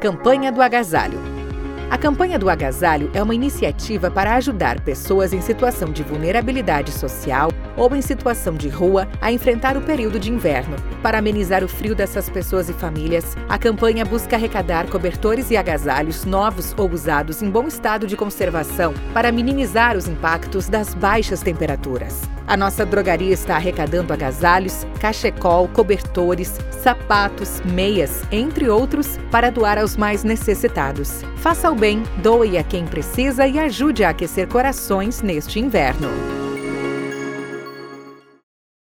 Campanha do Agasalho. A campanha do agasalho é uma iniciativa para ajudar pessoas em situação de vulnerabilidade social ou em situação de rua a enfrentar o período de inverno. Para amenizar o frio dessas pessoas e famílias, a campanha busca arrecadar cobertores e agasalhos novos ou usados em bom estado de conservação para minimizar os impactos das baixas temperaturas. A nossa drogaria está arrecadando agasalhos, cachecol, cobertores, sapatos, meias, entre outros, para doar aos mais necessitados. Faça o bem, doe a quem precisa e ajude a aquecer corações neste inverno.